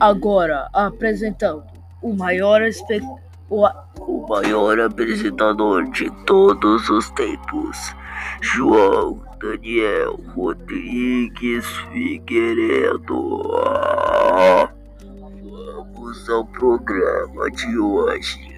Agora apresentando o maior espe... o, o maior apresentador de todos os tempos, João Daniel Rodrigues Figueiredo. Vamos ao programa de hoje.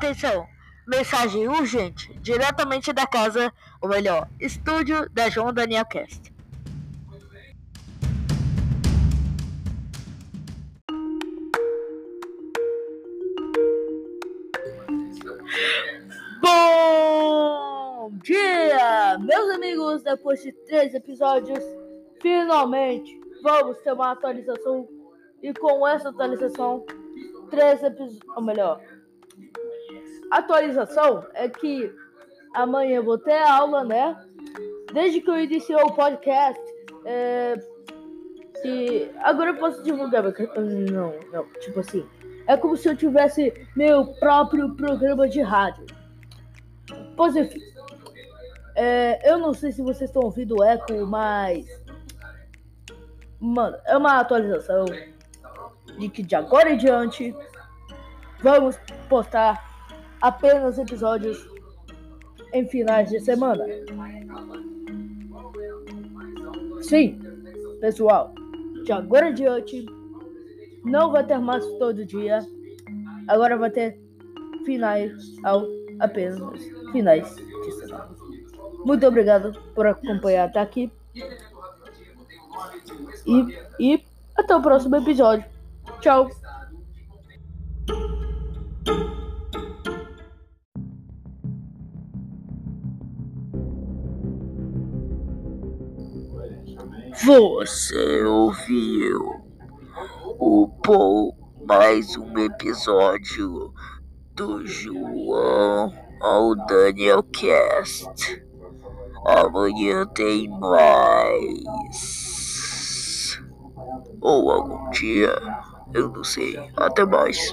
Atenção! Mensagem urgente, diretamente da casa, ou melhor, estúdio da João Daniel Cast. Bom dia, meus amigos! Depois de três episódios, finalmente vamos ter uma atualização. E com essa atualização, três episódios, ou melhor, atualização é que amanhã eu vou ter aula, né? Desde que eu iniciei o podcast, é, que agora eu posso divulgar, não, não, tipo assim, é como se eu tivesse meu próprio programa de rádio. Pois enfim, é, eu não sei se vocês estão ouvindo o eco, mas mano, é uma atualização de que de agora em diante vamos postar apenas episódios em finais de semana. Sim, pessoal, de agora em diante não vai ter mais todo dia. Agora vai ter finais ao apenas finais de semana. Muito obrigado por acompanhar até aqui. E, e até o próximo episódio. Tchau. Você ouviu o bom mais um episódio do João ao Daniel Cast. Amanhã tem mais. Ou algum dia, eu não sei. Até mais.